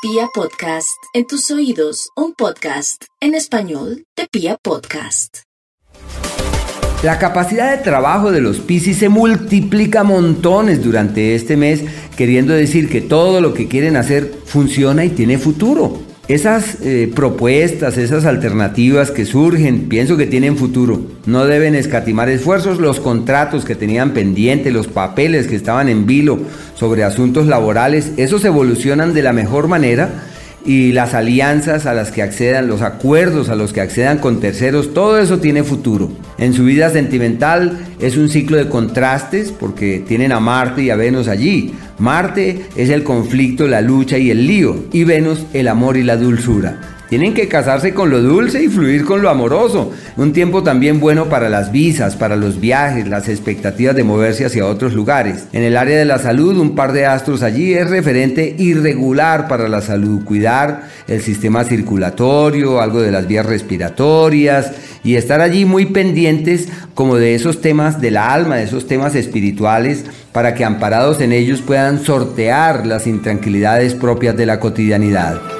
Pia Podcast, en tus oídos, un podcast en español de Pia Podcast. La capacidad de trabajo de los Piscis se multiplica montones durante este mes, queriendo decir que todo lo que quieren hacer funciona y tiene futuro. Esas eh, propuestas, esas alternativas que surgen, pienso que tienen futuro. No deben escatimar esfuerzos los contratos que tenían pendientes, los papeles que estaban en vilo sobre asuntos laborales, esos evolucionan de la mejor manera y las alianzas a las que accedan, los acuerdos a los que accedan con terceros, todo eso tiene futuro. En su vida sentimental es un ciclo de contrastes porque tienen a Marte y a Venus allí. Marte es el conflicto, la lucha y el lío y Venus el amor y la dulzura. Tienen que casarse con lo dulce y fluir con lo amoroso. Un tiempo también bueno para las visas, para los viajes, las expectativas de moverse hacia otros lugares. En el área de la salud, un par de astros allí es referente irregular para la salud. Cuidar el sistema circulatorio, algo de las vías respiratorias y estar allí muy pendientes como de esos temas de la alma, de esos temas espirituales, para que amparados en ellos puedan sortear las intranquilidades propias de la cotidianidad.